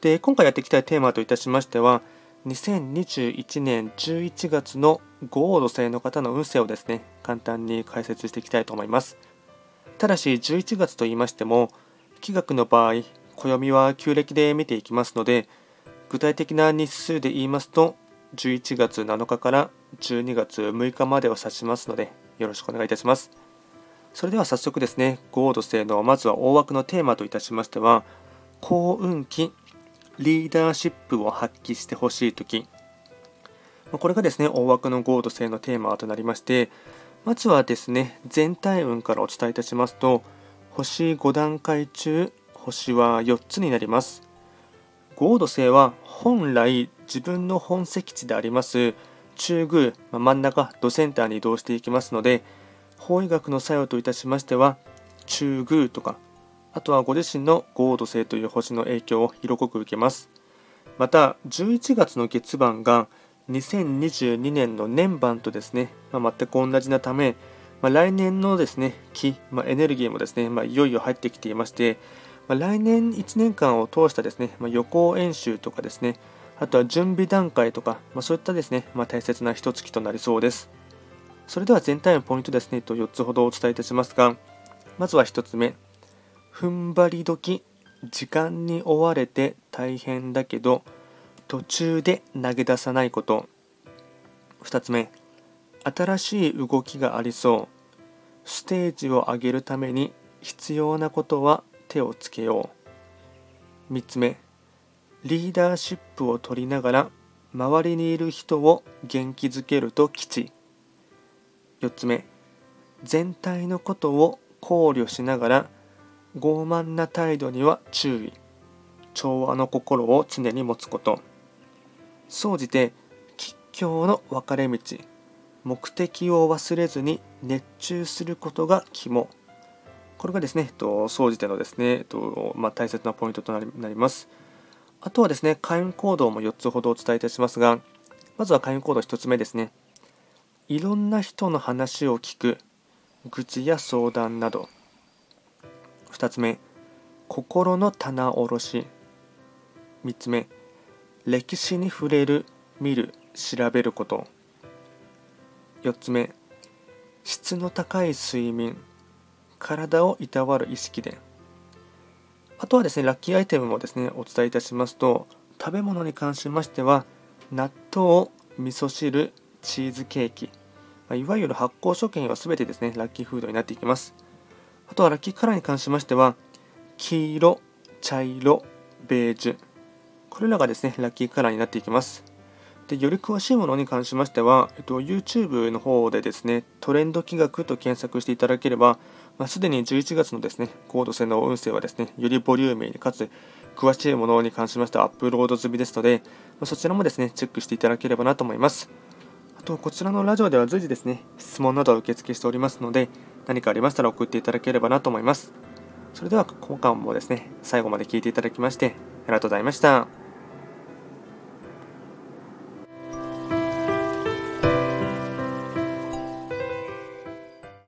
で、今回やっていきたいテーマといたしましては、2021年11月の豪王土星の方の運勢をですね、簡単に解説していきたいと思います。ただし、11月と言いましても、気学の場合、暦は旧暦で見ていきますので、具体的な日数で言いますと、11月7日から12月6日までを指しますので、よろしくお願いいたします。それでは早速ですね、豪王土星のまずは大枠のテーマといたしましては、幸運期リーダーシップを発揮してほしいとき、これがですね、大枠のゴード性のテーマとなりまして、まずはですね、全体運からお伝えいたしますと、星5段階中、星は4つになります。ゴード星は本来自分の本石地であります中宮、真ん中、ドセンターに移動していきますので、法医学の作用といたしましては、中宮とかあとはご自身の豪土星という星の影響を色濃く受けます。また、11月の月番が2022年の年番とですね、まあ、全く同じなため、まあ、来年のですね、気、まあ、エネルギーもですね、まいよいよ入ってきていまして、ま来年1年間を通したですね、ま予行演習とかですね、あとは準備段階とか、まそういったですね、ま大切な一月となりそうです。それでは全体のポイントですね、と4つほどお伝えいたしますが、まずは1つ目、踏ん張り時時間に追われて大変だけど途中で投げ出さないこと。2つ目新しい動きがありそう。ステージを上げるために必要なことは手をつけよう。3つ目リーダーシップを取りながら周りにいる人を元気づけると吉。4つ目全体のことを考慮しながら傲慢な態度には注意。調和の心を常に持つこと。総じて吉祥の分かれ道。目的を忘れずに熱中することが肝。これがですね、と総じてのですね、とまあ、大切なポイントとなります。あとはですね、開運行動も4つほどお伝えいたしますが、まずは開運行動1つ目ですね。いろんな人の話を聞く、愚痴や相談など、2つ目心の棚卸し。3つ目歴史に触れる見る調べること。4つ目質の高い睡眠体をいたわる意識で。あとはですねラッキーアイテムもですねお伝えいたしますと食べ物に関しましては納豆味噌汁チーズケーキ。いわゆる発酵食品は全てですねラッキーフードになっていきます。あとはラッキーカラーに関しましては、黄色、茶色、ベージュ。これらがですね、ラッキーカラーになっていきます。でより詳しいものに関しましては、えっと、YouTube の方でですね、トレンド企画と検索していただければ、まあ、すでに11月のですね、コード戦の運勢はですね、よりボリューミーにかつ詳しいものに関しましてはアップロード済みですので、まあ、そちらもですね、チェックしていただければなと思います。あと、こちらのラジオでは随時ですね、質問などを受付しておりますので、何かありましたら送っていただければなと思います。それでは今回もですね、最後まで聞いていただきましてありがとうございました。